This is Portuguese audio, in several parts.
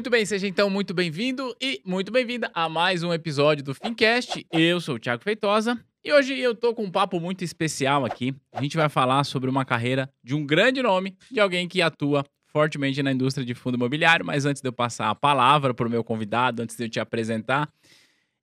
Muito bem, seja então muito bem-vindo e muito bem-vinda a mais um episódio do Fincast. Eu sou o Thiago Feitosa e hoje eu tô com um papo muito especial aqui. A gente vai falar sobre uma carreira de um grande nome, de alguém que atua fortemente na indústria de fundo imobiliário, mas antes de eu passar a palavra para o meu convidado, antes de eu te apresentar,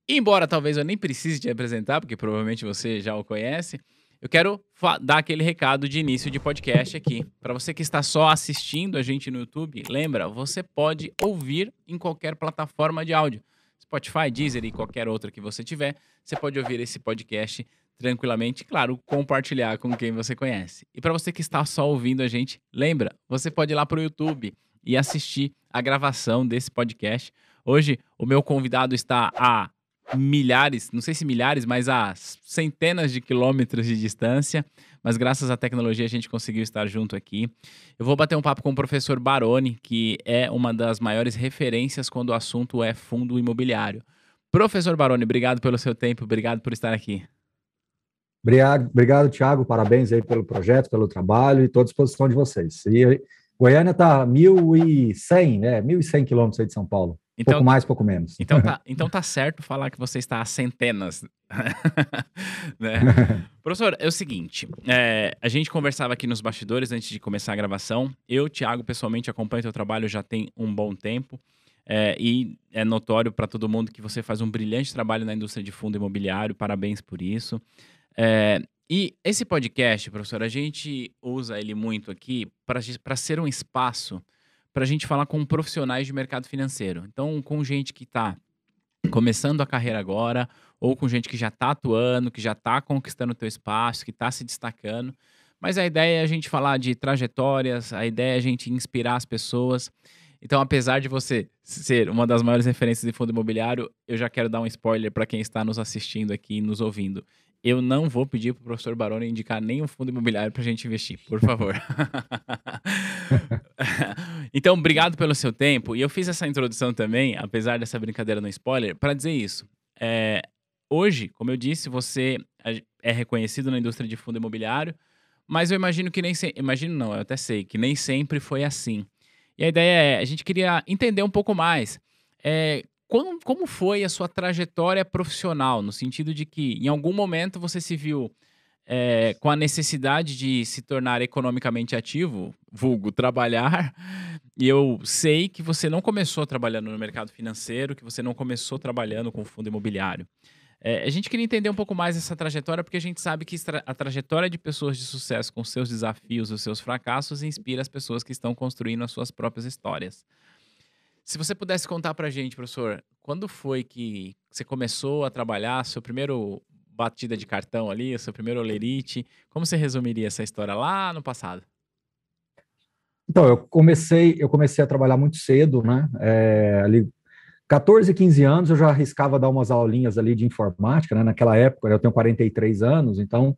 embora talvez eu nem precise te apresentar, porque provavelmente você já o conhece, eu quero dar aquele recado de início de podcast aqui. Para você que está só assistindo a gente no YouTube, lembra, você pode ouvir em qualquer plataforma de áudio. Spotify, Deezer e qualquer outra que você tiver, você pode ouvir esse podcast tranquilamente, claro, compartilhar com quem você conhece. E para você que está só ouvindo a gente, lembra, você pode ir lá para o YouTube e assistir a gravação desse podcast. Hoje, o meu convidado está a milhares, não sei se milhares, mas a centenas de quilômetros de distância. Mas graças à tecnologia a gente conseguiu estar junto aqui. Eu vou bater um papo com o professor Baroni, que é uma das maiores referências quando o assunto é fundo imobiliário. Professor Baroni, obrigado pelo seu tempo, obrigado por estar aqui. Obrigado, obrigado Tiago, parabéns aí pelo projeto, pelo trabalho e estou à disposição de vocês. E Goiânia está 1.100, né? 1.100 quilômetros aí de São Paulo. Então, pouco mais, pouco menos. Então tá, então tá certo falar que você está a centenas. né? Professor, é o seguinte: é, a gente conversava aqui nos bastidores antes de começar a gravação. Eu, Thiago, pessoalmente acompanho teu trabalho já tem um bom tempo. É, e é notório para todo mundo que você faz um brilhante trabalho na indústria de fundo imobiliário. Parabéns por isso. É, e esse podcast, professor, a gente usa ele muito aqui para ser um espaço para a gente falar com profissionais de mercado financeiro. Então, com gente que está começando a carreira agora, ou com gente que já está atuando, que já está conquistando o teu espaço, que está se destacando. Mas a ideia é a gente falar de trajetórias, a ideia é a gente inspirar as pessoas. Então, apesar de você ser uma das maiores referências de fundo imobiliário, eu já quero dar um spoiler para quem está nos assistindo aqui e nos ouvindo eu não vou pedir para o professor Baroni indicar nenhum fundo imobiliário para a gente investir, por favor. então, obrigado pelo seu tempo. E eu fiz essa introdução também, apesar dessa brincadeira no spoiler, para dizer isso. É, hoje, como eu disse, você é reconhecido na indústria de fundo imobiliário, mas eu imagino que nem. Imagino não, eu até sei, que nem sempre foi assim. E a ideia é, a gente queria entender um pouco mais. É, como, como foi a sua trajetória profissional, no sentido de que em algum momento você se viu é, com a necessidade de se tornar economicamente ativo, vulgo trabalhar, e eu sei que você não começou trabalhando no mercado financeiro, que você não começou trabalhando com fundo imobiliário. É, a gente queria entender um pouco mais essa trajetória, porque a gente sabe que a trajetória de pessoas de sucesso com seus desafios, os seus fracassos, inspira as pessoas que estão construindo as suas próprias histórias. Se você pudesse contar pra gente, professor, quando foi que você começou a trabalhar, seu primeiro batida de cartão ali, seu primeiro olerite, como você resumiria essa história lá no passado? Então, eu comecei, eu comecei a trabalhar muito cedo, né? É, ali 14, 15 anos eu já arriscava dar umas aulinhas ali de informática, né? Naquela época, eu tenho 43 anos, então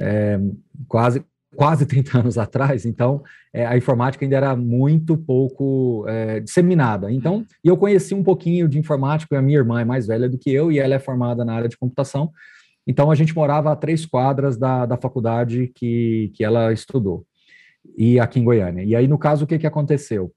é, quase quase 30 anos atrás, então é, a informática ainda era muito pouco é, disseminada. Então, uhum. e eu conheci um pouquinho de informática, a minha irmã é mais velha do que eu e ela é formada na área de computação, então a gente morava a três quadras da, da faculdade que, que ela estudou, e aqui em Goiânia. E aí, no caso, o que, que aconteceu?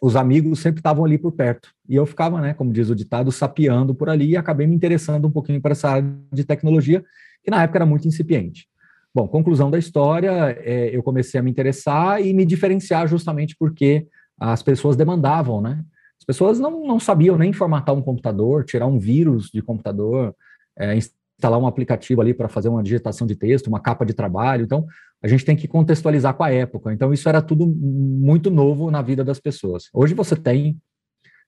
Os amigos sempre estavam ali por perto, e eu ficava, né, como diz o ditado, sapeando por ali, e acabei me interessando um pouquinho para essa área de tecnologia, que na época era muito incipiente. Bom, conclusão da história, é, eu comecei a me interessar e me diferenciar justamente porque as pessoas demandavam, né? As pessoas não, não sabiam nem formatar um computador, tirar um vírus de computador, é, instalar um aplicativo ali para fazer uma digitação de texto, uma capa de trabalho. Então, a gente tem que contextualizar com a época. Então, isso era tudo muito novo na vida das pessoas. Hoje você tem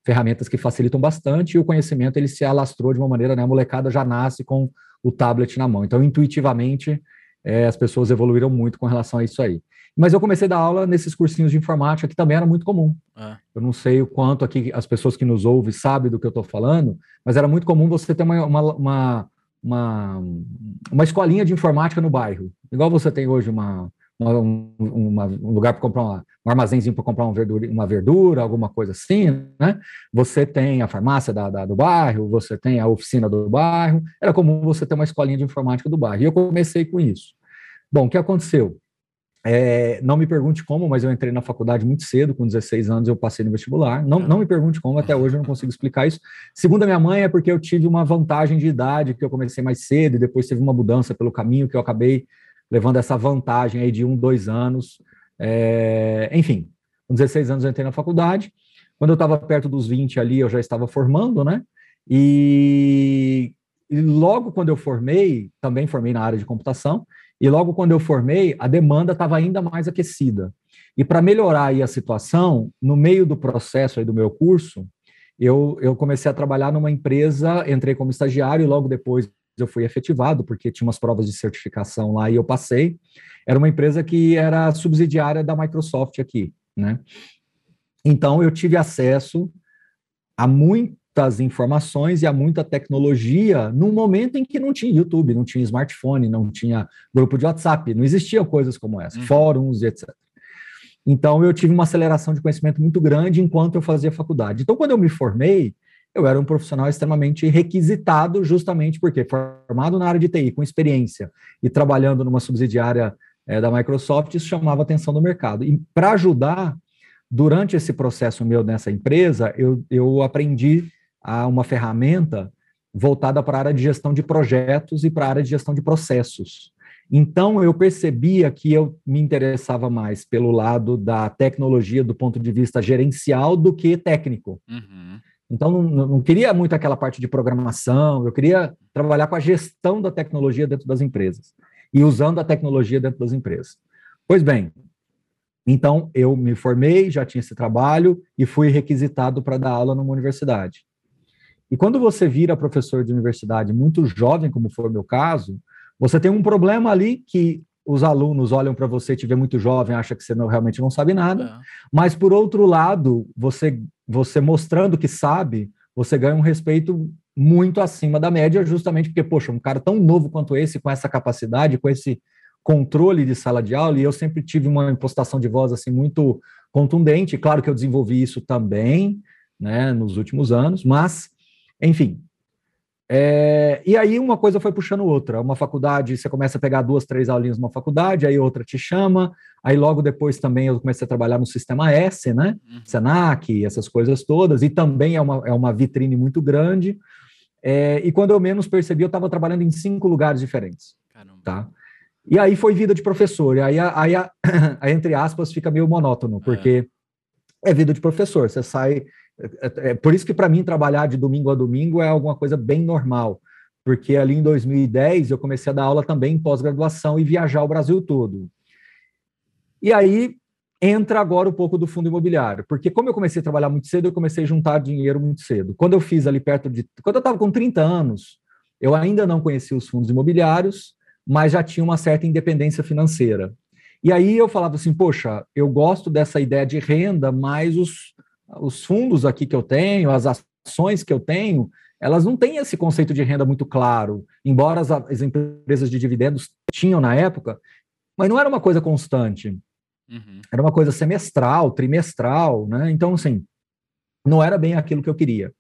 ferramentas que facilitam bastante e o conhecimento ele se alastrou de uma maneira, né? A molecada já nasce com o tablet na mão. Então, intuitivamente, é, as pessoas evoluíram muito com relação a isso aí. Mas eu comecei a dar aula nesses cursinhos de informática que também era muito comum. É. Eu não sei o quanto aqui as pessoas que nos ouvem sabem do que eu estou falando, mas era muito comum você ter uma, uma, uma, uma, uma escolinha de informática no bairro. Igual você tem hoje uma, um, uma, um lugar para comprar uma, um armazenzinho para comprar uma verdura, uma verdura, alguma coisa assim, né? Você tem a farmácia da, da, do bairro, você tem a oficina do bairro. Era comum você ter uma escolinha de informática do bairro. E eu comecei com isso. Bom, o que aconteceu? É, não me pergunte como, mas eu entrei na faculdade muito cedo, com 16 anos eu passei no vestibular. Não, não me pergunte como, até hoje eu não consigo explicar isso. Segundo a minha mãe, é porque eu tive uma vantagem de idade, que eu comecei mais cedo e depois teve uma mudança pelo caminho que eu acabei levando essa vantagem aí de um, dois anos. É, enfim, com 16 anos eu entrei na faculdade. Quando eu estava perto dos 20 ali, eu já estava formando, né? E, e logo quando eu formei, também formei na área de computação, e logo quando eu formei, a demanda estava ainda mais aquecida. E para melhorar aí a situação, no meio do processo aí do meu curso, eu, eu comecei a trabalhar numa empresa, entrei como estagiário e logo depois eu fui efetivado, porque tinha umas provas de certificação lá e eu passei. Era uma empresa que era subsidiária da Microsoft aqui, né? Então eu tive acesso a muito muitas informações e há muita tecnologia num momento em que não tinha YouTube, não tinha smartphone, não tinha grupo de WhatsApp, não existiam coisas como essa, uhum. fóruns e etc. Então eu tive uma aceleração de conhecimento muito grande enquanto eu fazia faculdade. Então quando eu me formei, eu era um profissional extremamente requisitado, justamente porque formado na área de TI, com experiência e trabalhando numa subsidiária é, da Microsoft, isso chamava atenção do mercado. E para ajudar, durante esse processo meu nessa empresa, eu, eu aprendi a uma ferramenta voltada para a área de gestão de projetos e para a área de gestão de processos. Então, eu percebia que eu me interessava mais pelo lado da tecnologia do ponto de vista gerencial do que técnico. Uhum. Então, não, não, queria muito aquela parte de programação, eu queria trabalhar com a gestão da tecnologia dentro das empresas e usando a tecnologia dentro das empresas. Pois bem, então eu me formei, já tinha esse trabalho e fui requisitado para dar aula numa universidade. E quando você vira professor de universidade muito jovem, como foi o meu caso, você tem um problema ali que os alunos olham para você, te vê muito jovem, acha que você não, realmente não sabe nada. É. Mas por outro lado, você você mostrando que sabe, você ganha um respeito muito acima da média, justamente porque, poxa, um cara tão novo quanto esse, com essa capacidade, com esse controle de sala de aula, e eu sempre tive uma impostação de voz assim muito contundente. Claro que eu desenvolvi isso também, né, nos últimos anos, mas enfim. É, e aí uma coisa foi puxando outra. Uma faculdade, você começa a pegar duas, três aulinhas numa faculdade, aí outra te chama, aí logo depois também eu comecei a trabalhar no sistema S, né? Uhum. Senac, essas coisas todas, e também é uma, é uma vitrine muito grande. É, e quando eu menos percebi, eu estava trabalhando em cinco lugares diferentes. Caramba. Tá? E aí foi vida de professor. E aí, aí, aí entre aspas, fica meio monótono, porque é, é vida de professor. Você sai é, é por isso que para mim trabalhar de domingo a domingo é alguma coisa bem normal, porque ali em 2010 eu comecei a dar aula também em pós-graduação e viajar o Brasil todo. E aí entra agora um pouco do fundo imobiliário, porque como eu comecei a trabalhar muito cedo, eu comecei a juntar dinheiro muito cedo. Quando eu fiz ali perto de, quando eu estava com 30 anos, eu ainda não conhecia os fundos imobiliários, mas já tinha uma certa independência financeira. E aí eu falava assim, poxa, eu gosto dessa ideia de renda, mas os os fundos aqui que eu tenho, as ações que eu tenho, elas não têm esse conceito de renda muito claro, embora as, as empresas de dividendos tinham na época, mas não era uma coisa constante. Uhum. Era uma coisa semestral, trimestral, né? Então, assim, não era bem aquilo que eu queria.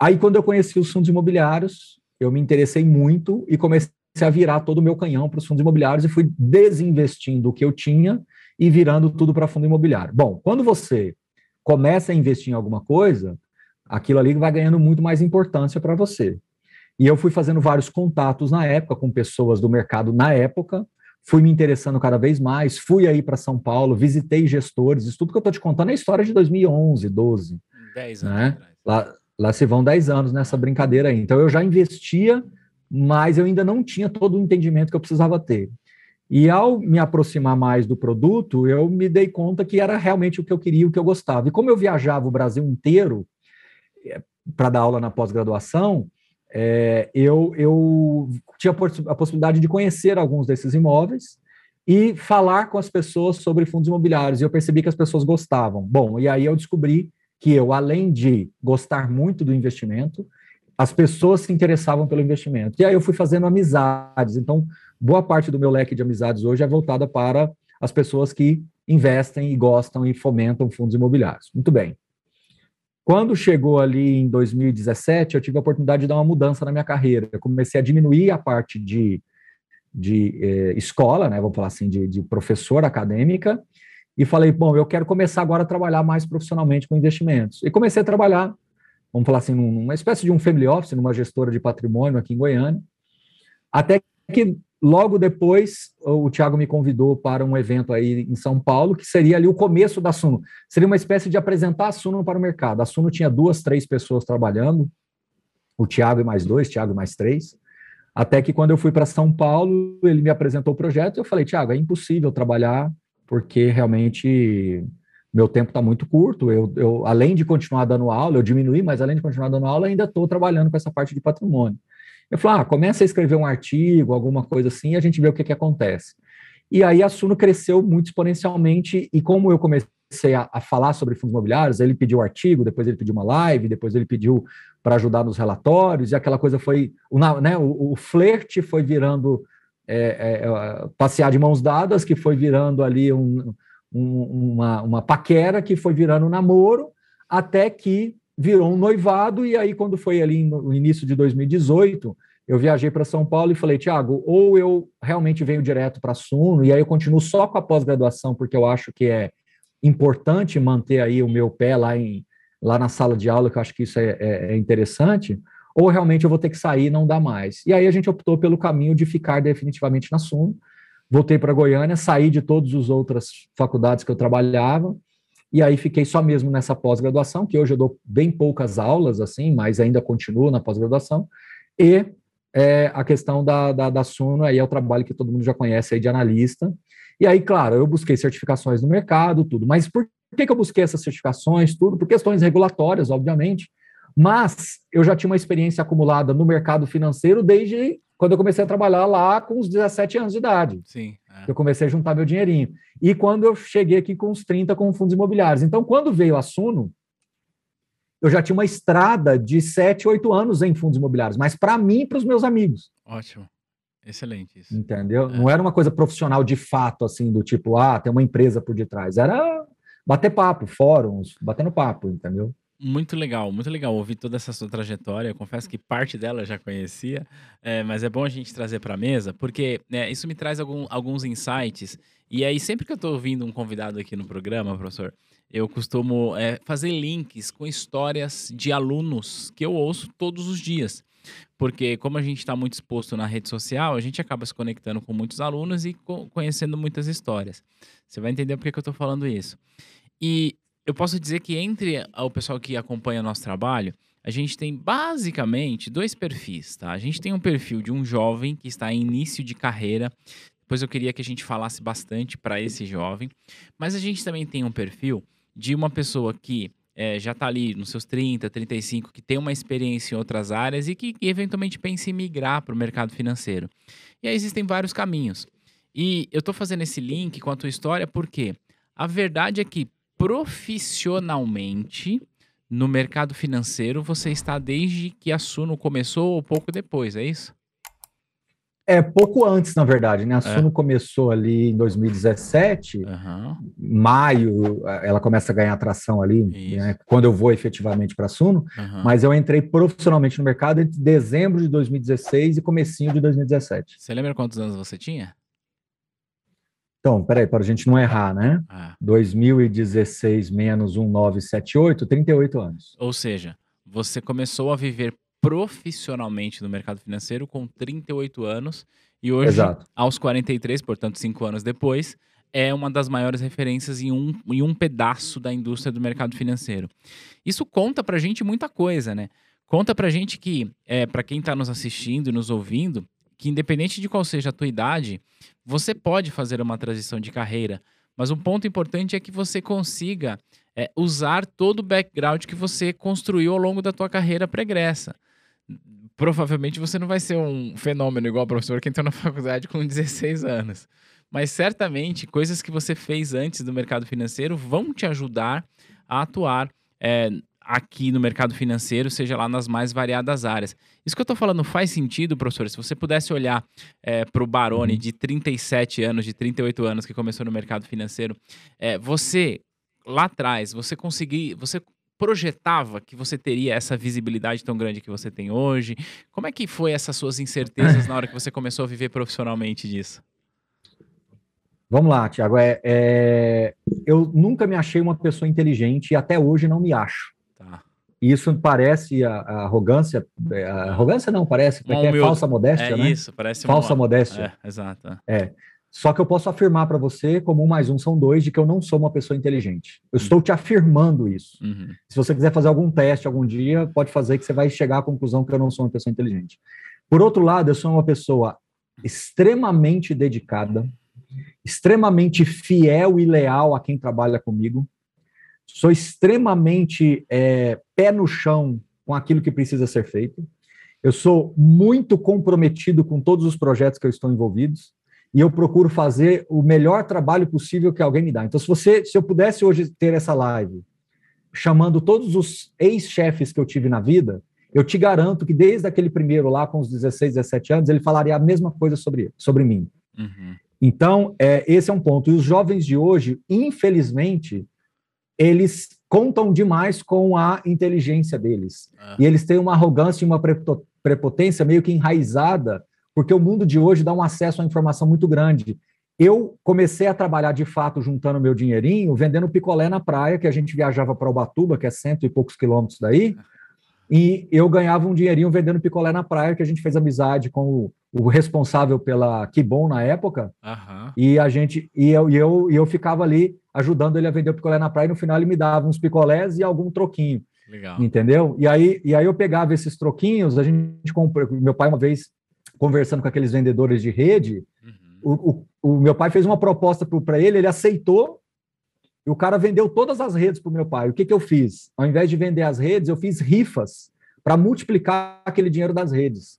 Aí, quando eu conheci os fundos imobiliários, eu me interessei muito e comecei a virar todo o meu canhão para os fundos imobiliários e fui desinvestindo o que eu tinha e virando tudo para fundo imobiliário. Bom, quando você começa a investir em alguma coisa, aquilo ali vai ganhando muito mais importância para você. E eu fui fazendo vários contatos na época com pessoas do mercado na época, fui me interessando cada vez mais, fui aí para São Paulo, visitei gestores, isso tudo que eu estou te contando é a história de 2011, 12. 10 anos né? Lá, lá se vão 10 anos nessa brincadeira aí. Então eu já investia, mas eu ainda não tinha todo o entendimento que eu precisava ter. E ao me aproximar mais do produto, eu me dei conta que era realmente o que eu queria, o que eu gostava. E como eu viajava o Brasil inteiro é, para dar aula na pós-graduação, é, eu, eu tinha a possibilidade de conhecer alguns desses imóveis e falar com as pessoas sobre fundos imobiliários. E eu percebi que as pessoas gostavam. Bom, e aí eu descobri que eu, além de gostar muito do investimento, as pessoas se interessavam pelo investimento. E aí eu fui fazendo amizades. Então, boa parte do meu leque de amizades hoje é voltada para as pessoas que investem e gostam e fomentam fundos imobiliários. Muito bem. Quando chegou ali em 2017, eu tive a oportunidade de dar uma mudança na minha carreira. Eu comecei a diminuir a parte de de eh, escola, né, vamos falar assim, de, de professora acadêmica, e falei, bom, eu quero começar agora a trabalhar mais profissionalmente com investimentos. E comecei a trabalhar, vamos falar assim, numa espécie de um family office, numa gestora de patrimônio aqui em Goiânia, até que logo depois o Thiago me convidou para um evento aí em São Paulo, que seria ali o começo da Suno. Seria uma espécie de apresentar a Suno para o mercado. A Suno tinha duas, três pessoas trabalhando, o Thiago e mais dois, Thiago e mais três. Até que quando eu fui para São Paulo, ele me apresentou o projeto e eu falei, Thiago, é impossível trabalhar porque realmente meu tempo está muito curto. Eu, eu, além de continuar dando aula, eu diminuí, mas além de continuar dando aula, ainda estou trabalhando com essa parte de patrimônio. Eu falei, ah, começa a escrever um artigo, alguma coisa assim, e a gente vê o que, que acontece. E aí a Suno cresceu muito exponencialmente, e como eu comecei a, a falar sobre fundos imobiliários, ele pediu artigo, depois ele pediu uma live, depois ele pediu para ajudar nos relatórios, e aquela coisa foi, o, né, o, o flerte foi virando é, é, é, passear de mãos dadas, que foi virando ali um, um, uma, uma paquera, que foi virando um namoro, até que virou um noivado, e aí, quando foi ali no início de 2018, eu viajei para São Paulo e falei, Tiago, ou eu realmente venho direto para a Suno, e aí eu continuo só com a pós-graduação, porque eu acho que é importante manter aí o meu pé lá, em, lá na sala de aula, que eu acho que isso é, é, é interessante, ou realmente eu vou ter que sair e não dá mais. E aí a gente optou pelo caminho de ficar definitivamente na Suno, voltei para Goiânia, saí de todas as outras faculdades que eu trabalhava, e aí fiquei só mesmo nessa pós-graduação, que hoje eu dou bem poucas aulas, assim, mas ainda continuo na pós-graduação, e é, a questão da, da, da Suno, aí é o trabalho que todo mundo já conhece aí de analista, e aí, claro, eu busquei certificações no mercado, tudo, mas por que, que eu busquei essas certificações, tudo? Por questões regulatórias, obviamente, mas eu já tinha uma experiência acumulada no mercado financeiro desde quando eu comecei a trabalhar lá com os 17 anos de idade. Sim. É. Eu comecei a juntar meu dinheirinho. E quando eu cheguei aqui com os 30 com fundos imobiliários. Então, quando veio a Suno, eu já tinha uma estrada de 7, 8 anos em fundos imobiliários, mas para mim e para os meus amigos. Ótimo. Excelente isso. Entendeu? É. Não era uma coisa profissional de fato, assim, do tipo, ah, tem uma empresa por detrás. Era bater papo, fóruns, batendo papo, entendeu? Muito legal, muito legal ouvir toda essa sua trajetória. Eu confesso que parte dela eu já conhecia, é, mas é bom a gente trazer para a mesa, porque né, isso me traz algum, alguns insights. E aí, sempre que eu estou ouvindo um convidado aqui no programa, professor, eu costumo é, fazer links com histórias de alunos que eu ouço todos os dias. Porque, como a gente está muito exposto na rede social, a gente acaba se conectando com muitos alunos e co conhecendo muitas histórias. Você vai entender por que, que eu estou falando isso. E eu posso dizer que entre o pessoal que acompanha nosso trabalho, a gente tem basicamente dois perfis, tá? A gente tem um perfil de um jovem que está em início de carreira. Depois eu queria que a gente falasse bastante para esse jovem. Mas a gente também tem um perfil de uma pessoa que é, já está ali nos seus 30, 35, que tem uma experiência em outras áreas e que, que eventualmente pensa em migrar para o mercado financeiro. E aí existem vários caminhos. E eu estou fazendo esse link com a tua história porque a verdade é que profissionalmente no mercado financeiro você está desde que a Suno começou ou pouco depois, é isso? É, pouco antes, na verdade, né? A é. Suno começou ali em 2017, uhum. maio, ela começa a ganhar atração ali, né? quando eu vou efetivamente para a Suno, uhum. mas eu entrei profissionalmente no mercado entre dezembro de 2016 e comecinho de 2017. Você lembra quantos anos você tinha? Então, peraí, para a gente não errar, né? Ah. 2016 menos 1978, 38 anos. Ou seja, você começou a viver profissionalmente no mercado financeiro com 38 anos e hoje, Exato. aos 43, portanto, cinco anos depois, é uma das maiores referências em um, em um pedaço da indústria do mercado financeiro. Isso conta para a gente muita coisa, né? Conta para a gente que, é, para quem está nos assistindo e nos ouvindo, que independente de qual seja a tua idade, você pode fazer uma transição de carreira. Mas um ponto importante é que você consiga é, usar todo o background que você construiu ao longo da tua carreira pregressa. Provavelmente você não vai ser um fenômeno igual o professor que entrou na faculdade com 16 anos. Mas certamente coisas que você fez antes do mercado financeiro vão te ajudar a atuar é, aqui no mercado financeiro, seja lá nas mais variadas áreas. Isso que eu estou falando faz sentido, professor? Se você pudesse olhar é, para o Baroni uhum. de 37 anos, de 38 anos, que começou no mercado financeiro, é, você, lá atrás, você conseguir, você projetava que você teria essa visibilidade tão grande que você tem hoje? Como é que foi essas suas incertezas na hora que você começou a viver profissionalmente disso? Vamos lá, Tiago. É, é, eu nunca me achei uma pessoa inteligente e até hoje não me acho. Tá. Isso parece a, a arrogância. É, a arrogância não, parece. Uma é, é falsa modéstia, é né? Isso, parece Falsa uma... modéstia. É, exato. É. Só que eu posso afirmar para você, como um mais um são dois, de que eu não sou uma pessoa inteligente. Eu uhum. estou te afirmando isso. Uhum. Se você quiser fazer algum teste algum dia, pode fazer que você vai chegar à conclusão que eu não sou uma pessoa inteligente. Por outro lado, eu sou uma pessoa extremamente dedicada, extremamente fiel e leal a quem trabalha comigo. Sou extremamente é, pé no chão com aquilo que precisa ser feito. Eu sou muito comprometido com todos os projetos que eu estou envolvidos e eu procuro fazer o melhor trabalho possível que alguém me dá. Então, se você, se eu pudesse hoje ter essa live chamando todos os ex-chefes que eu tive na vida, eu te garanto que desde aquele primeiro lá com os 16, 17 anos, ele falaria a mesma coisa sobre, sobre mim. Uhum. Então, é, esse é um ponto. E os jovens de hoje, infelizmente, eles contam demais com a inteligência deles. Uhum. E eles têm uma arrogância e uma prepotência meio que enraizada porque o mundo de hoje dá um acesso à informação muito grande. Eu comecei a trabalhar de fato juntando meu dinheirinho, vendendo picolé na praia, que a gente viajava para Ubatuba, que é cento e poucos quilômetros daí, e eu ganhava um dinheirinho vendendo picolé na praia, que a gente fez amizade com o, o responsável pela Que Bom na época, uhum. e a gente e eu, e eu e eu ficava ali ajudando ele a vender o picolé na praia, e no final ele me dava uns picolés e algum troquinho. Legal. Entendeu? E aí, e aí eu pegava esses troquinhos, a gente comprou. Meu pai, uma vez, conversando com aqueles vendedores de rede, uhum. o, o, o, meu pai fez uma proposta para ele, ele aceitou, e o cara vendeu todas as redes para o meu pai. O que, que eu fiz? Ao invés de vender as redes, eu fiz rifas para multiplicar aquele dinheiro das redes.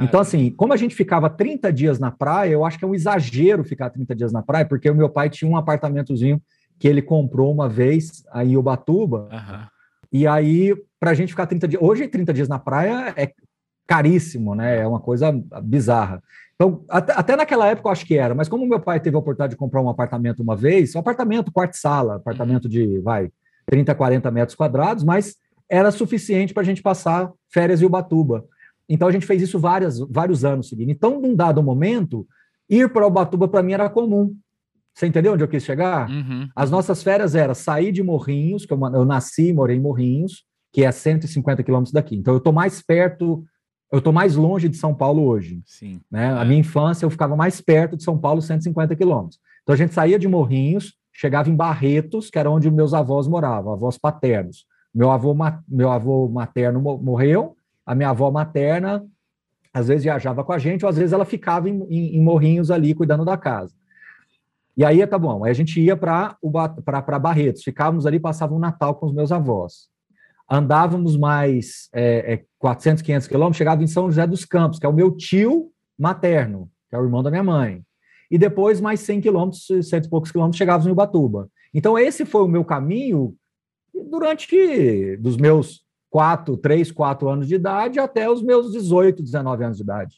Então, assim, como a gente ficava 30 dias na praia, eu acho que é um exagero ficar 30 dias na praia, porque o meu pai tinha um apartamentozinho que ele comprou uma vez aí em Ubatuba. Uhum. E aí, para a gente ficar 30 dias. Hoje, 30 dias na praia é caríssimo, né? É uma coisa bizarra. Então, até, naquela época eu acho que era, mas como meu pai teve a oportunidade de comprar um apartamento uma vez, um apartamento, quarto-sala, apartamento de, vai, 30, 40 metros quadrados, mas era suficiente para a gente passar férias em Ubatuba. Então a gente fez isso várias, vários anos seguindo. Então, num dado momento, ir para Ubatuba para mim era comum. Você entendeu onde eu quis chegar? Uhum. As nossas férias era sair de Morrinhos, que eu, eu nasci e morei em Morrinhos, que é 150 quilômetros daqui. Então eu estou mais perto eu estou mais longe de São Paulo hoje. Sim. Né? É. A minha infância eu ficava mais perto de São Paulo, 150 quilômetros. Então a gente saía de Morrinhos, chegava em Barretos, que era onde meus avós moravam, avós paternos. Meu avô, meu avô materno morreu, a minha avó materna às vezes viajava com a gente, ou às vezes ela ficava em, em, em Morrinhos ali cuidando da casa. E aí tá bom, aí a gente ia para Barretos, ficávamos ali, passava um Natal com os meus avós andávamos mais é, é, 400, 500 quilômetros, chegava em São José dos Campos, que é o meu tio materno, que é o irmão da minha mãe. E depois, mais 100 quilômetros, cento e poucos quilômetros, chegávamos em Ubatuba. Então, esse foi o meu caminho durante dos meus 4, 3, 4 anos de idade até os meus 18, 19 anos de idade.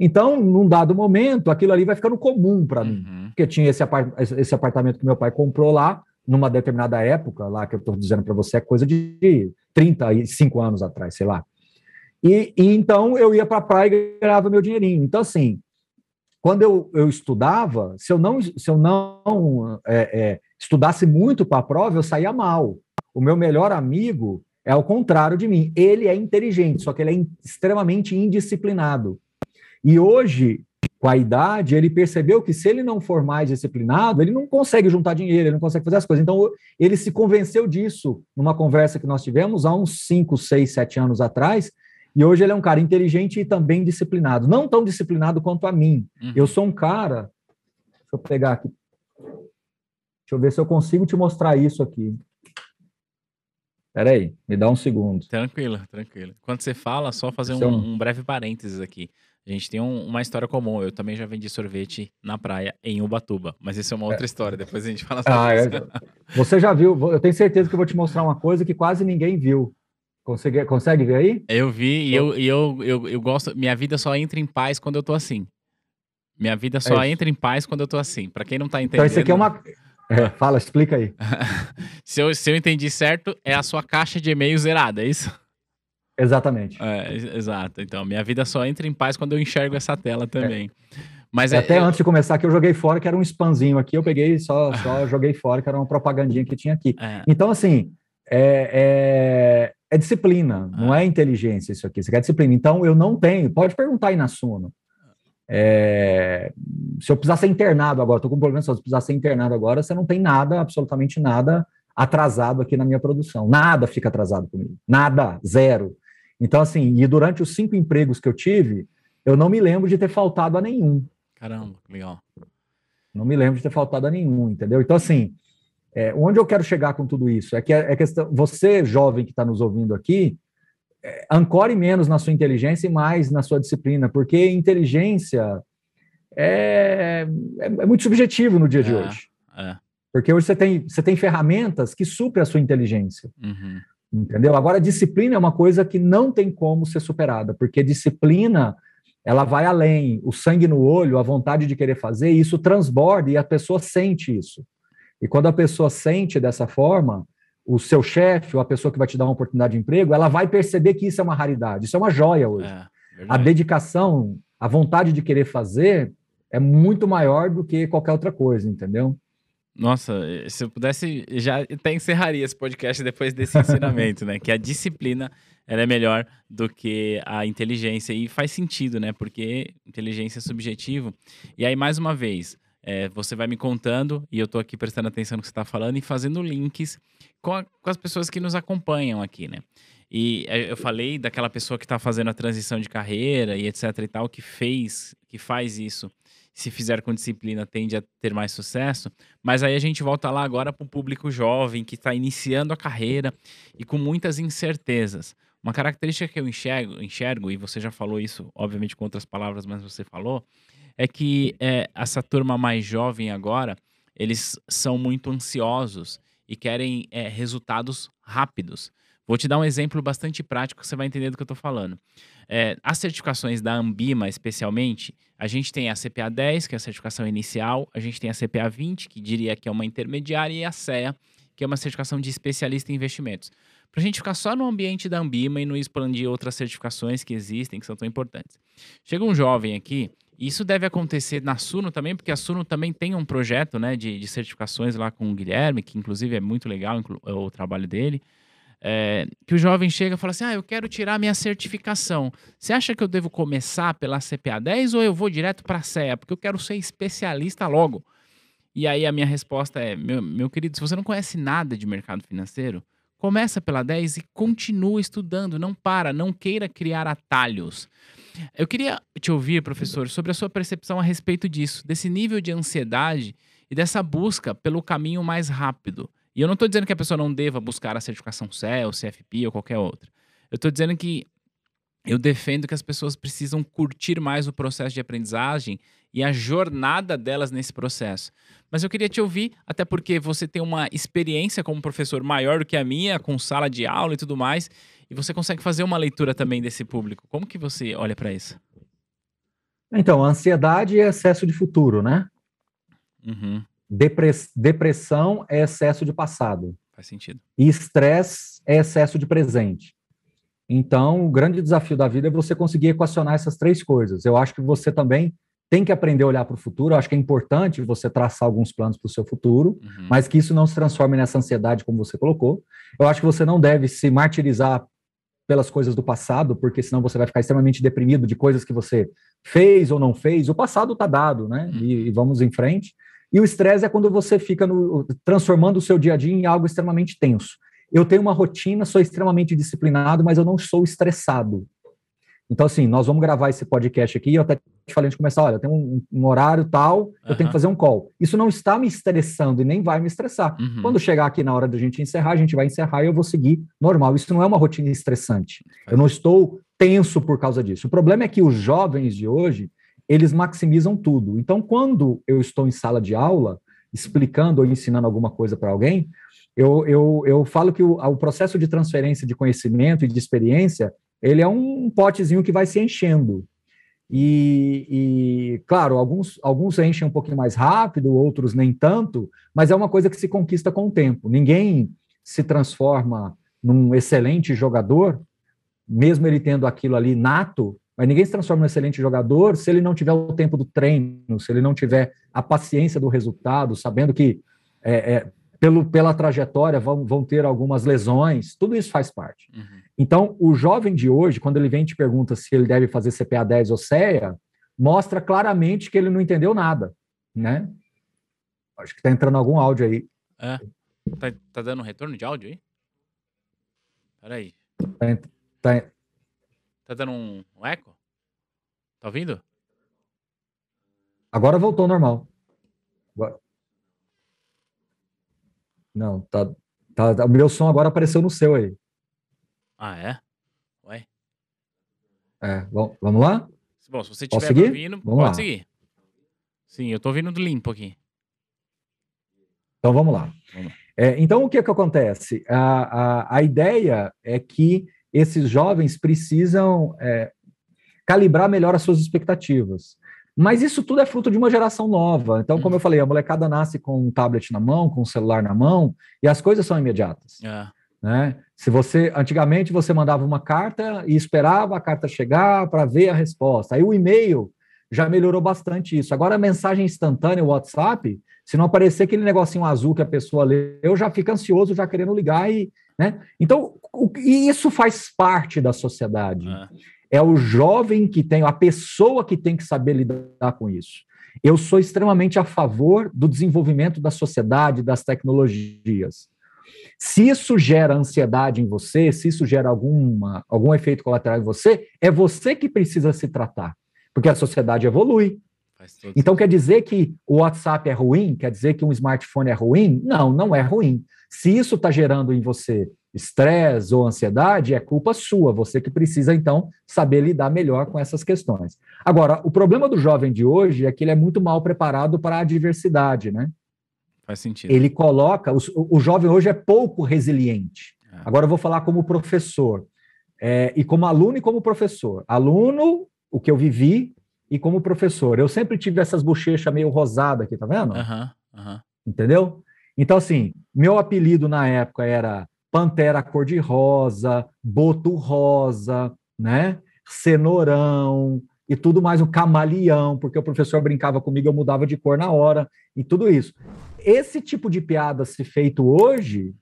Então, num dado momento, aquilo ali vai ficando comum para mim, uhum. porque tinha esse, apart esse apartamento que meu pai comprou lá, numa determinada época, lá que eu estou dizendo para você, é coisa de 35 anos atrás, sei lá. E, e então eu ia para a praia e ganhava meu dinheirinho. Então, assim, quando eu, eu estudava, se eu não, se eu não é, é, estudasse muito para a prova, eu saía mal. O meu melhor amigo é o contrário de mim. Ele é inteligente, só que ele é extremamente indisciplinado. E hoje, com a idade, ele percebeu que se ele não for mais disciplinado, ele não consegue juntar dinheiro, ele não consegue fazer as coisas. Então, ele se convenceu disso numa conversa que nós tivemos há uns 5, 6, 7 anos atrás, e hoje ele é um cara inteligente e também disciplinado. Não tão disciplinado quanto a mim. Uhum. Eu sou um cara. Deixa eu pegar aqui. Deixa eu ver se eu consigo te mostrar isso aqui. Peraí, me dá um segundo. Tranquilo, tranquilo. Quando você fala, só fazer um, um breve parênteses aqui. A gente tem um, uma história comum. Eu também já vendi sorvete na praia em Ubatuba, mas isso é uma outra é. história. Depois a gente fala sobre ah, isso. É. Você já viu? Eu tenho certeza que eu vou te mostrar uma coisa que quase ninguém viu. Consegue, consegue ver aí? Eu vi e eu, eu, eu, eu gosto. Minha vida só entra em paz quando eu tô assim. Minha vida só é entra em paz quando eu tô assim. Para quem não tá entendendo. Então, isso aqui é uma. É, fala, explica aí. Se eu, se eu entendi certo, é a sua caixa de e-mail zerada, é isso? Exatamente. É, exato. Então, minha vida só entra em paz quando eu enxergo essa tela também. É. Mas é, Até eu... antes de começar aqui, eu joguei fora, que era um spamzinho aqui, eu peguei só, só joguei fora, que era uma propagandinha que tinha aqui. É. Então, assim, é, é, é disciplina, não é inteligência isso aqui, você quer disciplina. Então, eu não tenho, pode perguntar aí na Suno. É, se eu precisar ser internado agora, estou com um problema, se eu precisar ser internado agora, você não tem nada, absolutamente nada atrasado aqui na minha produção. Nada fica atrasado comigo. Nada, zero. Então, assim, e durante os cinco empregos que eu tive, eu não me lembro de ter faltado a nenhum. Caramba, legal. Não me lembro de ter faltado a nenhum, entendeu? Então, assim, é, onde eu quero chegar com tudo isso? É que é, é questão, você, jovem que está nos ouvindo aqui, é, ancore menos na sua inteligência e mais na sua disciplina, porque inteligência é, é, é muito subjetivo no dia de é, hoje. É. Porque hoje você tem, você tem ferramentas que suprem a sua inteligência. Uhum. Entendeu? Agora, disciplina é uma coisa que não tem como ser superada, porque disciplina ela vai além, o sangue no olho, a vontade de querer fazer, isso transborda e a pessoa sente isso. E quando a pessoa sente dessa forma, o seu chefe ou a pessoa que vai te dar uma oportunidade de emprego, ela vai perceber que isso é uma raridade, isso é uma joia hoje. É, a dedicação, a vontade de querer fazer é muito maior do que qualquer outra coisa, entendeu? Nossa, se eu pudesse, já até encerraria esse podcast depois desse ensinamento, né? Que a disciplina ela é melhor do que a inteligência. E faz sentido, né? Porque inteligência é subjetivo. E aí, mais uma vez, é, você vai me contando e eu estou aqui prestando atenção no que você está falando e fazendo links com, a, com, as pessoas que nos acompanham aqui, né? E é, eu falei daquela pessoa que está fazendo a transição de carreira e etc e tal, que fez, que faz isso se fizer com disciplina, tende a ter mais sucesso. Mas aí a gente volta lá agora para o público jovem que está iniciando a carreira e com muitas incertezas. Uma característica que eu enxergo, enxergo, e você já falou isso, obviamente com outras palavras, mas você falou, é que é, essa turma mais jovem agora, eles são muito ansiosos e querem é, resultados rápidos. Vou te dar um exemplo bastante prático, você vai entender do que eu estou falando. É, as certificações da Ambima, especialmente, a gente tem a CPA 10, que é a certificação inicial, a gente tem a CPA 20, que diria que é uma intermediária, e a CEA, que é uma certificação de especialista em investimentos. Para a gente ficar só no ambiente da Ambima e não expandir outras certificações que existem, que são tão importantes. Chega um jovem aqui, e isso deve acontecer na Suno também, porque a Suno também tem um projeto né, de, de certificações lá com o Guilherme, que inclusive é muito legal o trabalho dele. É, que o jovem chega e fala assim: Ah, eu quero tirar minha certificação. Você acha que eu devo começar pela CPA 10 ou eu vou direto para a CEA? Porque eu quero ser especialista logo. E aí a minha resposta é: meu, meu querido, se você não conhece nada de mercado financeiro, começa pela 10 e continua estudando. Não para, não queira criar atalhos. Eu queria te ouvir, professor, sobre a sua percepção a respeito disso, desse nível de ansiedade e dessa busca pelo caminho mais rápido. E eu não estou dizendo que a pessoa não deva buscar a certificação CEL, CFP ou qualquer outra. Eu estou dizendo que eu defendo que as pessoas precisam curtir mais o processo de aprendizagem e a jornada delas nesse processo. Mas eu queria te ouvir, até porque você tem uma experiência como professor maior do que a minha, com sala de aula e tudo mais, e você consegue fazer uma leitura também desse público. Como que você olha para isso? Então, ansiedade é excesso de futuro, né? Uhum. Depress depressão é excesso de passado. Faz sentido. E estresse é excesso de presente. Então, o grande desafio da vida é você conseguir equacionar essas três coisas. Eu acho que você também tem que aprender a olhar para o futuro. Eu acho que é importante você traçar alguns planos para o seu futuro, uhum. mas que isso não se transforme nessa ansiedade, como você colocou. Eu acho que você não deve se martirizar pelas coisas do passado, porque senão você vai ficar extremamente deprimido de coisas que você fez ou não fez. O passado está dado, né? Uhum. E, e, vamos em frente. E o estresse é quando você fica no, transformando o seu dia a dia em algo extremamente tenso. Eu tenho uma rotina, sou extremamente disciplinado, mas eu não sou estressado. Então, assim, nós vamos gravar esse podcast aqui. Eu até te falei de começar: olha, eu tenho um, um horário tal, eu uhum. tenho que fazer um call. Isso não está me estressando e nem vai me estressar. Uhum. Quando chegar aqui na hora da gente encerrar, a gente vai encerrar e eu vou seguir normal. Isso não é uma rotina estressante. Eu não estou tenso por causa disso. O problema é que os jovens de hoje, eles maximizam tudo. Então, quando eu estou em sala de aula, explicando ou ensinando alguma coisa para alguém, eu, eu, eu falo que o, o, processo de transferência de conhecimento e de experiência, ele é um potezinho que vai se enchendo. E, e, claro, alguns, alguns enchem um pouquinho mais rápido, outros nem tanto, mas é uma coisa que se conquista com o tempo. Ninguém se transforma num excelente jogador, mesmo ele tendo aquilo ali nato, mas ninguém se transforma num excelente jogador se ele não tiver o tempo do treino, se ele não tiver a paciência do resultado, sabendo que é, é, pelo, pela trajetória vão, vão ter algumas lesões, tudo isso faz parte. Uhum. Então, o jovem de hoje, quando ele vem e te pergunta se ele deve fazer CPA 10 ou CEA, mostra claramente que ele não entendeu nada, né? Acho que está entrando algum áudio aí. É. Tá, tá dando um retorno de áudio aí? Peraí. Tá, tá, tá dando um, um eco? Tá ouvindo? Agora voltou normal. Agora... Não, tá, tá. O meu som agora apareceu no seu aí. Ah, é? Ué? É, vamos, vamos lá? Bom, se você estiver ouvindo, vamos pode lá. seguir. Sim, eu tô ouvindo do limpo aqui. Então vamos lá. Vamos lá. É, então o que, que acontece? A, a, a ideia é que esses jovens precisam é, calibrar melhor as suas expectativas. Mas isso tudo é fruto de uma geração nova. Então, como eu falei, a molecada nasce com um tablet na mão, com um celular na mão, e as coisas são imediatas. É. Né? Se você antigamente você mandava uma carta e esperava a carta chegar para ver a resposta. Aí o e-mail já melhorou bastante isso. Agora a mensagem instantânea, o WhatsApp, se não aparecer aquele negocinho azul que a pessoa leu, já fica ansioso, já querendo ligar e, né? Então, o, e isso faz parte da sociedade. É. é o jovem que tem, a pessoa que tem que saber lidar com isso. Eu sou extremamente a favor do desenvolvimento da sociedade, das tecnologias. Se isso gera ansiedade em você, se isso gera alguma, algum efeito colateral em você, é você que precisa se tratar, porque a sociedade evolui. Então quer dizer que o WhatsApp é ruim? Quer dizer que um smartphone é ruim? Não, não é ruim. Se isso está gerando em você estresse ou ansiedade, é culpa sua, você que precisa então saber lidar melhor com essas questões. Agora, o problema do jovem de hoje é que ele é muito mal preparado para a diversidade, né? Faz sentido. Ele coloca. O, o jovem hoje é pouco resiliente. É. Agora eu vou falar como professor. É, e como aluno e como professor. Aluno, o que eu vivi, e como professor. Eu sempre tive essas bochechas meio rosadas aqui, tá vendo? Uhum, uhum. Entendeu? Então, assim, meu apelido na época era Pantera Cor-de-Rosa, Boto Rosa, né? Cenourão e tudo mais, um camaleão, porque o professor brincava comigo, eu mudava de cor na hora e tudo isso esse tipo de piada se feito hoje,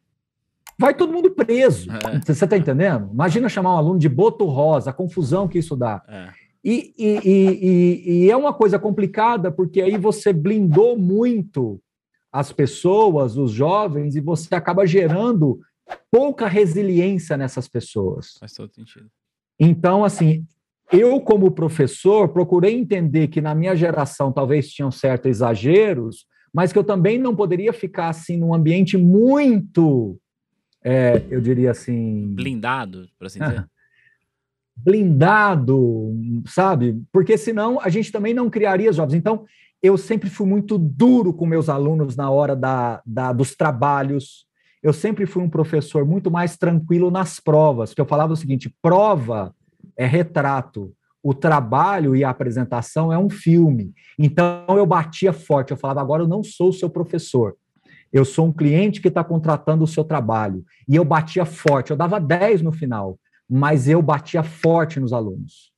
vai todo mundo preso. É. Você está entendendo? Imagina chamar um aluno de boto rosa, a confusão que isso dá. É. E, e, e, e, é uma coisa complicada, porque aí você blindou muito as pessoas, os jovens, e você acaba gerando pouca resiliência nessas pessoas. Faz todo sentido. Então, assim, eu, como professor, procurei entender que na minha geração talvez tinham certos exageros, mas que eu também não poderia ficar assim num ambiente muito, é, eu diria assim. Blindado, por assim dizer. Blindado, sabe? Porque senão a gente também não criaria jovens. Então, eu sempre fui muito duro com meus alunos na hora da, da, dos trabalhos. Eu sempre fui um professor muito mais tranquilo nas provas, porque eu falava o seguinte: prova é retrato, o trabalho e a apresentação é um filme. Então eu batia forte, eu falava, agora eu não sou o seu professor. Eu sou um cliente que está contratando o seu trabalho. E eu batia forte, eu dava 10 no final, mas eu batia forte nos alunos.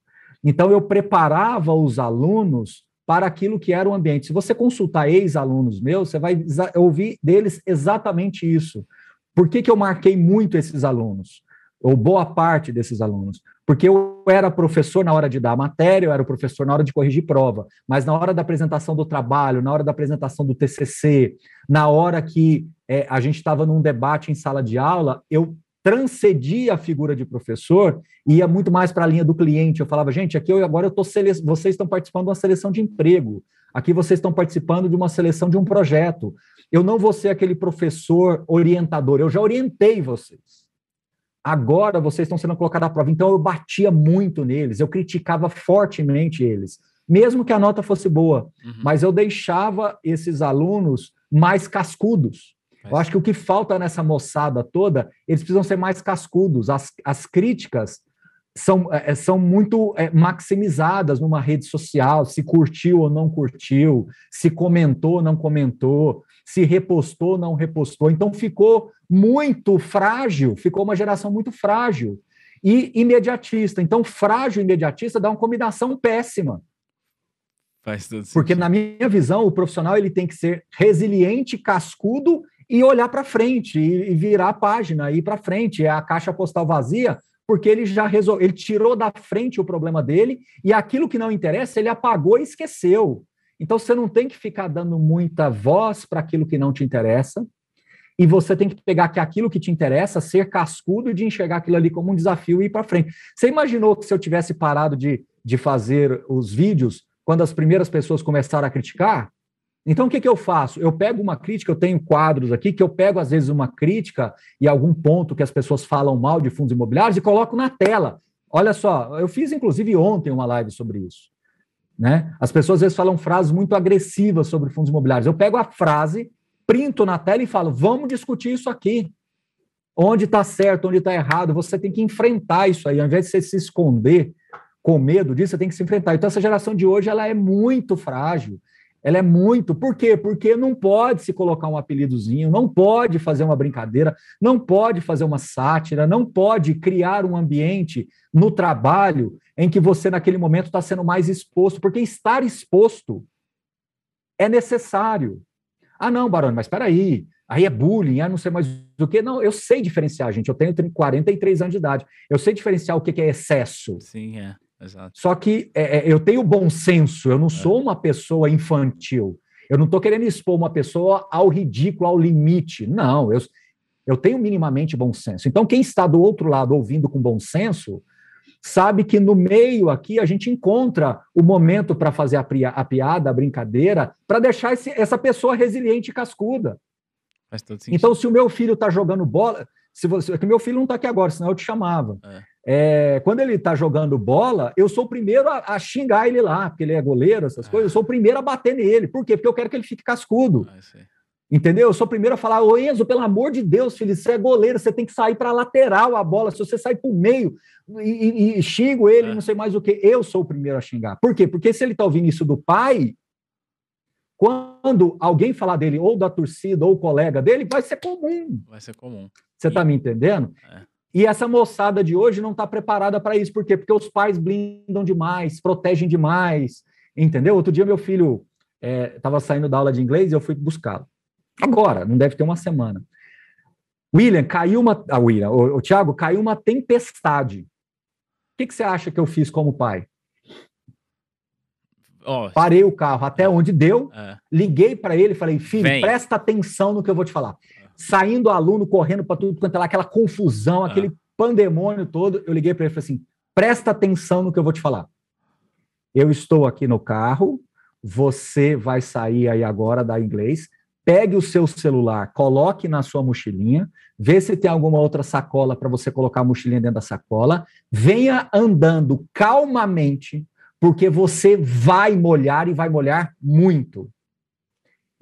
Então eu preparava os alunos para aquilo que era o ambiente. Se você consultar ex-alunos meus, você vai ouvir deles exatamente isso. Por que, que eu marquei muito esses alunos? Ou boa parte desses alunos? Porque eu era professor na hora de dar a matéria, eu era professor na hora de corrigir prova, mas na hora da apresentação do trabalho, na hora da apresentação do TCC, na hora que é, a gente estava num debate em sala de aula, eu transcedia a figura de professor e ia muito mais para a linha do cliente. Eu falava, gente, aqui eu, agora eu tô sele... vocês estão participando de uma seleção de emprego, aqui vocês estão participando de uma seleção de um projeto. Eu não vou ser aquele professor orientador, eu já orientei vocês. Agora vocês estão sendo colocados à prova. Então eu batia muito neles, eu criticava fortemente eles, mesmo que a nota fosse boa, uhum. mas eu deixava esses alunos mais cascudos. Eu acho que o que falta nessa moçada toda, eles precisam ser mais cascudos. As, as críticas são, é, são muito é, maximizadas numa rede social, se curtiu ou não curtiu, se comentou ou não comentou. se repostou, não repostou. Então ficou muito frágil, ficou uma geração muito frágil e imediatista. Então, frágil e imediatista dá uma combinação péssima. Porque, na minha visão, o profissional ele tem que ser resiliente, cascudo e olhar para frente, e, virar a página, ir para frente. É a caixa postal vazia, porque ele já resolveu, ele tirou da frente o problema dele, e aquilo que não interessa, ele apagou e esqueceu. Então, você não tem que ficar dando muita voz para aquilo que não te interessa, e você tem que pegar que aquilo que te interessa, ser cascudo e de enxergar aquilo ali como um desafio e ir para frente. Você imaginou que se eu tivesse parado de, de fazer os vídeos quando as primeiras pessoas começaram a criticar? Então, o que, que eu faço? Eu pego uma crítica, eu tenho quadros aqui, que eu pego, às vezes, uma crítica e algum ponto que as pessoas falam mal de fundos imobiliários e coloco na tela. Olha só, eu fiz, inclusive, ontem uma live sobre isso. Né? As pessoas, às vezes, falam frases muito agressivas sobre fundos imobiliários. Eu pego a frase printo na tela e falo: vamos discutir isso aqui. Onde está certo, onde está errado, você tem que enfrentar isso aí, ao invés de você se esconder com medo disso, você tem que se enfrentar. Então, essa geração de hoje ela é muito frágil. Ela é muito. Por quê? Porque não pode se colocar um apelidozinho, não pode fazer uma brincadeira, não pode fazer uma sátira, não pode criar um ambiente no trabalho em que você, naquele momento, está sendo mais exposto, porque estar exposto é necessário. Ah, não, Barone, mas espera aí, aí é bullying, ah, não sei mais o que. Não, eu sei diferenciar, gente. Eu tenho 43 anos de idade. Eu sei diferenciar o que é excesso. Sim, é. Exato. Só que é, é, eu tenho bom senso, eu não é. sou uma pessoa infantil. Eu não estou querendo expor uma pessoa ao ridículo, ao limite. Não, eu, eu tenho minimamente bom senso. Então, quem está do outro lado ouvindo com bom senso, sabe que no meio aqui a gente encontra o momento para fazer a, a, piada, a brincadeira, para deixar esse, essa pessoa resiliente e cascuda. Então, se o meu filho está jogando bola, se você, é que meu filho não está aqui agora, senão eu te chamava. É. É, quando ele está jogando bola, eu sou o primeiro a, a, xingar ele lá, porque ele é goleiro, essas coisas. Eu sou o primeiro a bater nele. Por quê? Porque eu quero que ele fique cascudo. Ah, Entendeu? Eu sou o primeiro a falar, ô Enzo, pelo amor de Deus, filho, você é goleiro, você tem que sair para lateral a bola. Se você sair para o meio e, e, e, xingo ele, é. não sei mais o que, eu sou o primeiro a xingar. Por quê? Porque se ele está ouvindo isso do pai, quando alguém falar dele, ou da torcida, ou colega dele, vai ser comum. Vai ser comum. Você está me entendendo? É. E essa moçada de hoje não está preparada para isso. Por quê? Porque os pais blindam demais, protegem demais. Entendeu? Outro dia, meu filho estava é, saindo da aula de inglês e eu fui buscá-lo. Agora, não deve ter uma semana. William, caiu uma. Ah, William, o, o Thiago, caiu uma tempestade. O que, que você acha que eu fiz como pai? Oh, Parei o carro até onde deu, é. liguei para ele e falei: filho, Vem. presta atenção no que eu vou te falar. Saindo aluno, correndo para tudo quanto é lá, aquela confusão, aquele pandemônio todo. Eu liguei para ele e falei assim: presta atenção no que eu vou te falar. Eu estou aqui no carro, você vai sair aí agora da inglês, pegue o seu celular, coloque na sua mochilinha, vê se tem alguma outra sacola para você colocar a mochilinha dentro da sacola, venha andando calmamente, porque você vai molhar e vai molhar muito.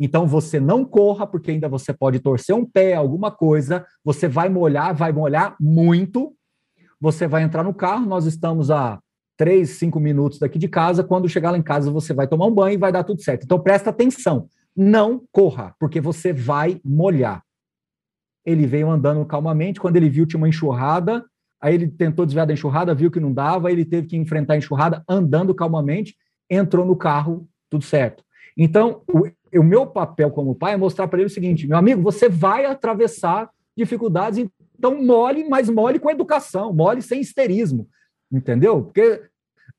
Então você não corra, porque ainda você pode torcer um pé, alguma coisa, você vai molhar, vai molhar muito. Você vai entrar no carro, nós estamos a três, cinco minutos daqui de casa. Quando chegar lá em casa, você vai tomar um banho e vai dar tudo certo. Então presta atenção não corra, porque você vai molhar. Ele veio andando calmamente, quando ele viu tinha uma enxurrada, aí ele tentou desviar da enxurrada, viu que não dava, ele teve que enfrentar a enxurrada andando calmamente, entrou no carro, tudo certo. Então, o, meu papel como pai é mostrar para ele o seguinte: meu amigo, você vai atravessar dificuldades, então mole, mas mole com educação, mole sem histerismo, entendeu? Porque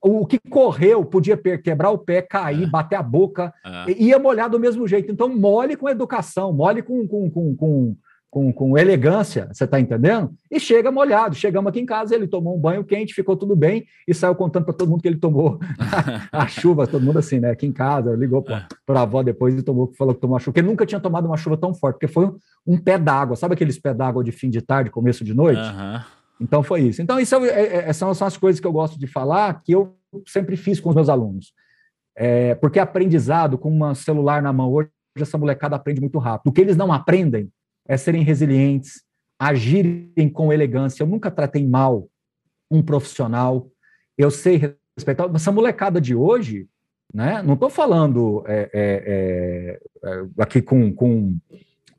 o que correu podia quebrar o pé, cair, é. bater a boca, é. ia molhar do mesmo jeito. Então, mole com educação, mole com, com, com, com, com, com elegância, você está entendendo? E chega molhado. Chegamos aqui em casa, ele tomou um banho quente, ficou tudo bem e saiu contando para todo mundo que ele tomou a chuva, todo mundo assim, né? Aqui em casa, ligou para é. a avó depois e tomou, falou que tomou a chuva, porque nunca tinha tomado uma chuva tão forte, porque foi um, um pé d'água, sabe aqueles pé d'água de fim de tarde, começo de noite? Uhum. Então foi isso. Então, isso é, é, é, são, são as coisas que eu gosto de falar, que eu sempre fiz com os meus alunos. É, porque aprendizado com um celular na mão hoje, essa molecada aprende muito rápido. O que eles não aprendem é serem resilientes, agirem com elegância. Eu nunca tratei mal um profissional. Eu sei respeitar. Essa molecada de hoje, Né? Não estou falando é, é, é, é, aqui com, com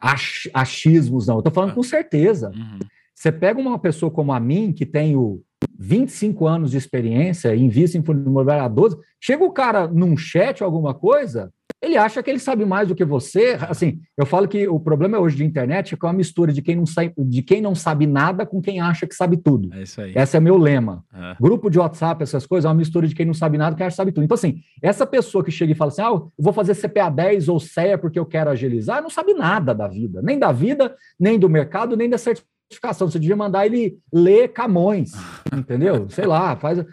ach, achismos, não. Estou falando com certeza. Uhum. Você pega uma pessoa como a mim, que tem o 25 anos de experiência, invista em fundo imobiliário há 12, chega o cara num chat ou alguma coisa, ele acha que ele sabe mais do que você. Assim, eu falo que o problema hoje de internet é que é uma mistura de quem não sabe, de quem não sabe nada com quem acha que sabe tudo. É isso aí. Esse é meu lema. É. Grupo de WhatsApp, essas coisas, é uma mistura de quem não sabe nada com quem acha que sabe tudo. Então, assim, essa pessoa que chega e fala assim, ah, eu vou fazer CPA 10 ou CEA porque eu quero agilizar, não sabe nada da vida. Nem da vida, nem do mercado, nem da certificação certificação. Você devia mandar ele ler Camões, entendeu? Sei lá, faz. É,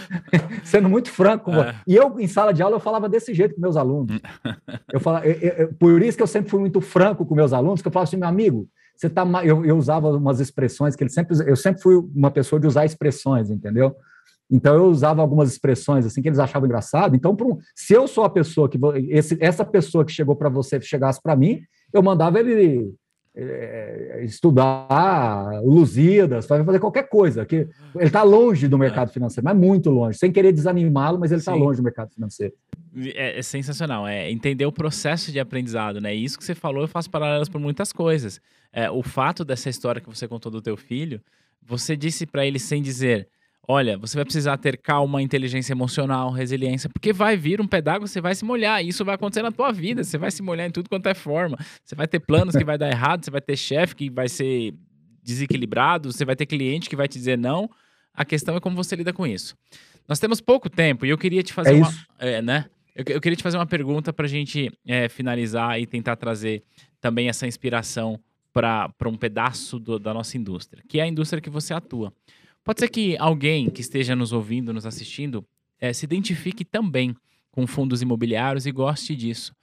sendo muito franco. É. E eu, em sala de aula, eu falava desse jeito com meus alunos. Eu falava, eu, eu, por isso que eu sempre fui muito franco com meus alunos, que eu falava assim, meu amigo, você tá. Eu, eu usava umas expressões que ele sempre. Eu sempre fui uma pessoa de usar expressões, entendeu? Então eu usava algumas expressões assim que eles achavam engraçado. Então, um, se eu sou a pessoa que esse, essa pessoa que chegou para você chegasse para mim, eu mandava ele é, estudar Lusíadas, fazer qualquer coisa. Que ele está longe do mercado financeiro, mas muito longe, sem querer desanimá-lo, mas ele está longe do mercado financeiro. É, é, sensacional, é entender o processo de aprendizado, né? Isso que você falou, eu faço paralelas por muitas coisas. É, o fato dessa história que você contou do teu filho, você disse para ele sem dizer, Olha, você vai precisar ter calma, inteligência emocional, resiliência, porque vai vir um d'água, você vai se molhar. E isso vai acontecer na tua vida. Você vai se molhar em tudo quanto é forma. Você vai ter planos que vai dar errado, você vai ter chefe que vai ser desequilibrado, você vai ter cliente que vai te dizer não. A questão é como você lida com isso. Nós temos pouco tempo e eu queria te fazer é uma. É, né? Eu, eu, queria te fazer uma pergunta para a gente é, finalizar e tentar trazer também essa inspiração para um pedaço do, da nossa indústria, que é a indústria que você atua. Pode ser que alguém que esteja nos ouvindo, nos assistindo, é, se identifique também com fundos imobiliários e goste disso.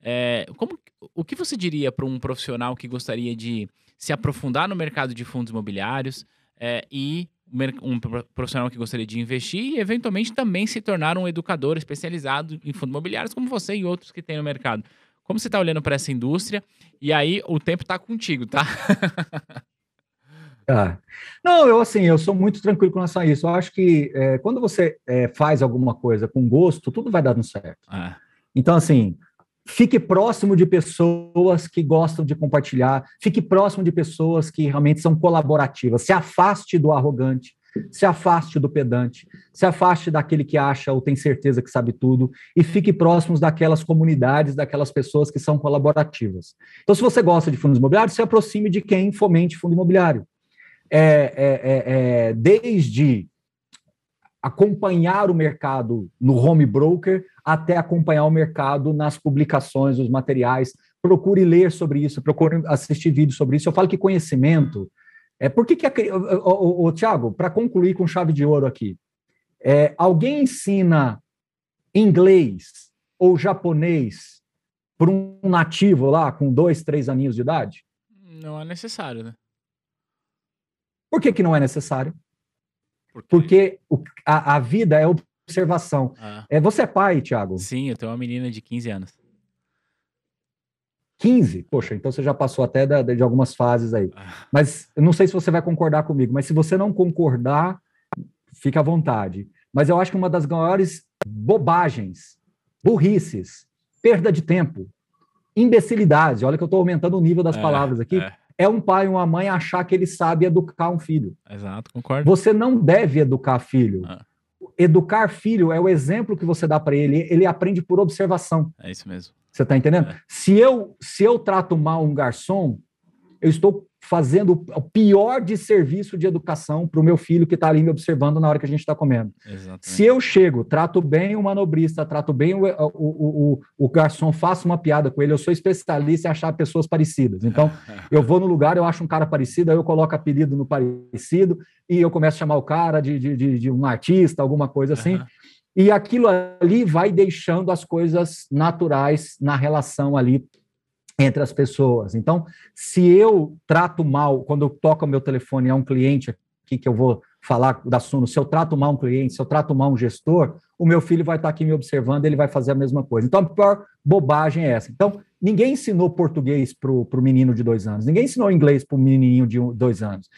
É, como, o que você diria para um profissional que gostaria de se aprofundar no mercado de fundos imobiliários é, e um profissional que gostaria de investir e eventualmente também se tornar um educador especializado em fundos imobiliários, como você e outros que tem no mercado? Como você está olhando para essa indústria? E aí o tempo está contigo, tá? Ah. Não, eu assim, eu sou muito tranquilo com relação a isso. Eu acho que é, quando você é, faz alguma coisa com gosto, tudo vai dando certo. Ah. Então, assim, fique próximo de pessoas que gostam de compartilhar, fique próximo de pessoas que realmente são colaborativas. Se afaste do arrogante, se afaste do pedante, se afaste daquele que acha ou tem certeza que sabe tudo e fique próximos daquelas comunidades, daquelas pessoas que são colaborativas. Então, se você gosta de fundos imobiliários, se aproxime de quem fomente fundo imobiliário é, é, é, é, desde acompanhar o mercado no home broker até acompanhar o mercado nas publicações, os materiais. Procure ler sobre isso, procure assistir vídeos sobre isso. Eu falo que conhecimento. É, por que, que a, o, Tiago, para concluir com chave de ouro aqui, é, alguém ensina inglês ou japonês para um nativo lá com dois, três aninhos de idade? Não é necessário, né? Por que, que não é necessário? Por Porque o, a, a, vida é observação. Ah. É, você é pai, Thiago? Sim, eu tenho uma menina de 15 anos. 15? Poxa, então você já passou até da, de algumas fases aí. Ah. Mas eu não sei se você vai concordar comigo, mas se você não concordar, fica à vontade. Mas eu acho que uma das maiores bobagens, burrices, perda de tempo, imbecilidade, olha que eu estou aumentando o nível das é, palavras aqui, é é um pai e uma mãe achar que ele sabe educar um filho. Exato, concordo. Você não deve educar filho. Ah. Educar filho é o exemplo que você dá para ele. Ele aprende por observação. É isso mesmo. Você está entendendo? É. Se eu se eu trato mal um garçom, eu estou fazendo o pior de serviço de educação para o meu filho que está ali me observando na hora que a gente está comendo. Exatamente. Se eu chego, trato bem o manobrista, trato bem o, o, o, o, garçom, faço uma piada com ele, eu sou especialista em achar pessoas parecidas. Então, eu vou no lugar, eu acho um cara parecido, aí eu coloco apelido no parecido e eu começo a chamar o cara de, de, de, de um artista, alguma coisa assim. Uhum. E aquilo ali vai deixando as coisas naturais na relação ali entre as pessoas. Então, se eu trato mal, quando eu toco o meu telefone a um cliente aqui que eu vou falar da Suno, se eu trato mal um cliente, se eu trato mal um gestor, o meu filho vai estar aqui me observando, ele vai fazer a mesma coisa. Então, a pior bobagem é essa. Então, ninguém ensinou português para o menino de dois anos, ninguém ensinou inglês para o menininho de dois anos.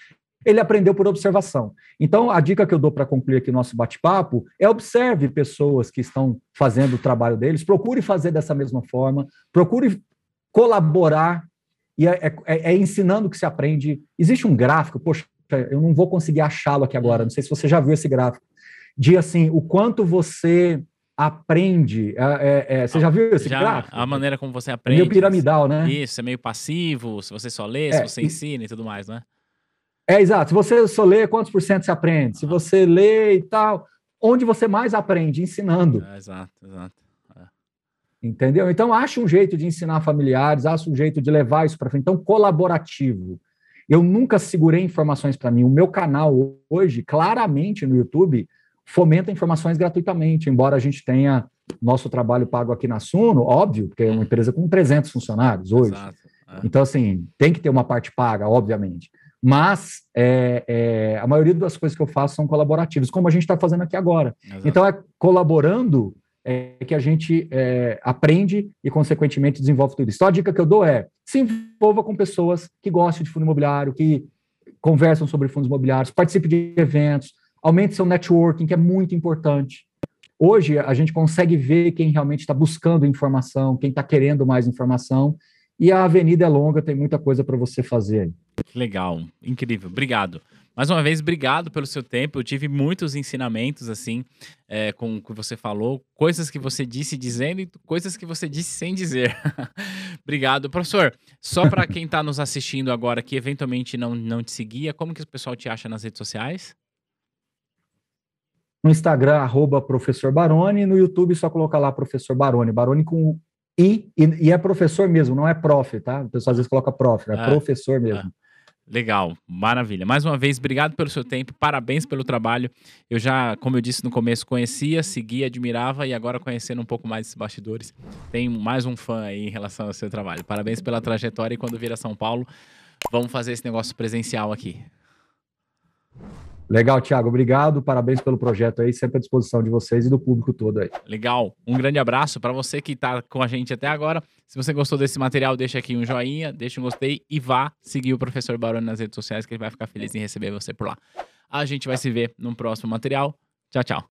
ele aprendeu por observação. Então, a dica que eu dou para concluir aqui o nosso bate-papo é observe pessoas que estão fazendo o trabalho deles, procure fazer dessa mesma forma, procure colaborar, e é, é, é, é ensinando que se aprende. Existe um gráfico, poxa, eu não vou conseguir achá-lo aqui agora, não sei se você já viu esse gráfico, de assim, o quanto você aprende. É, é, é, você já viu esse já, gráfico? A maneira como você aprende. Meio piramidal, né? Isso, é meio passivo, se você só lê, se é, você ensina e tudo mais, né? É, exato. Se você só lê, quantos por cento você aprende? Se ah. você lê e tal, onde você mais aprende? Ensinando. É, exato, exato. Entendeu? Então, acha um jeito de ensinar familiares, acha um jeito de levar isso para frente. Então, colaborativo. Eu nunca segurei informações para mim. O meu canal hoje, claramente no YouTube, fomenta informações gratuitamente, embora a gente tenha nosso trabalho pago aqui na Suno, óbvio, porque é uma empresa com 300 funcionários hoje. Exato, é. Então, assim, tem que ter uma parte paga, obviamente. Mas é, é, a maioria das coisas que eu faço são colaborativas, como a gente está fazendo aqui agora. Exato. Então, é colaborando é, que a gente é, aprende e, consequentemente, desenvolve tudo isso. Então, a dica que eu dou é se envolva com pessoas que gostam de fundo imobiliário, que conversam sobre fundos imobiliários, participe de eventos, aumente seu networking, que é muito importante. Hoje, a gente consegue ver quem realmente está buscando informação, quem está querendo mais informação, e a avenida é longa, tem muita coisa para você fazer. Legal, incrível, obrigado. Mais uma vez, obrigado pelo seu tempo. Eu tive muitos ensinamentos, assim, é, com o que você falou, coisas que você disse dizendo e coisas que você disse sem dizer. obrigado. Professor, só para quem está nos assistindo agora que eventualmente não, não te seguia, como que o pessoal te acha nas redes sociais? No Instagram, arroba professor Baroni, no YouTube só colocar lá professor Baroni, Baroni com I, e, e, é professor mesmo, não é prof, tá? O pessoal às vezes coloca prof, é ah, professor mesmo. Ah. Legal, maravilha. Mais uma vez, obrigado pelo seu tempo, parabéns pelo trabalho. Eu já, como eu disse no começo, conhecia, seguia, admirava e agora conhecendo um pouco mais esses bastidores, tem mais um fã aí em relação ao seu trabalho. Parabéns pela trajetória e quando vir a São Paulo, vamos fazer esse negócio presencial aqui. Legal, Thiago, obrigado, parabéns pelo projeto aí, sempre à disposição de vocês e do público todo aí. Legal, um grande abraço para você que está com a gente até agora. Se você gostou desse material, deixa aqui um joinha, deixa um gostei e vá seguir o professor Baroni nas redes sociais que ele vai ficar feliz em receber você por lá. A gente vai se ver no próximo material. Tchau, tchau.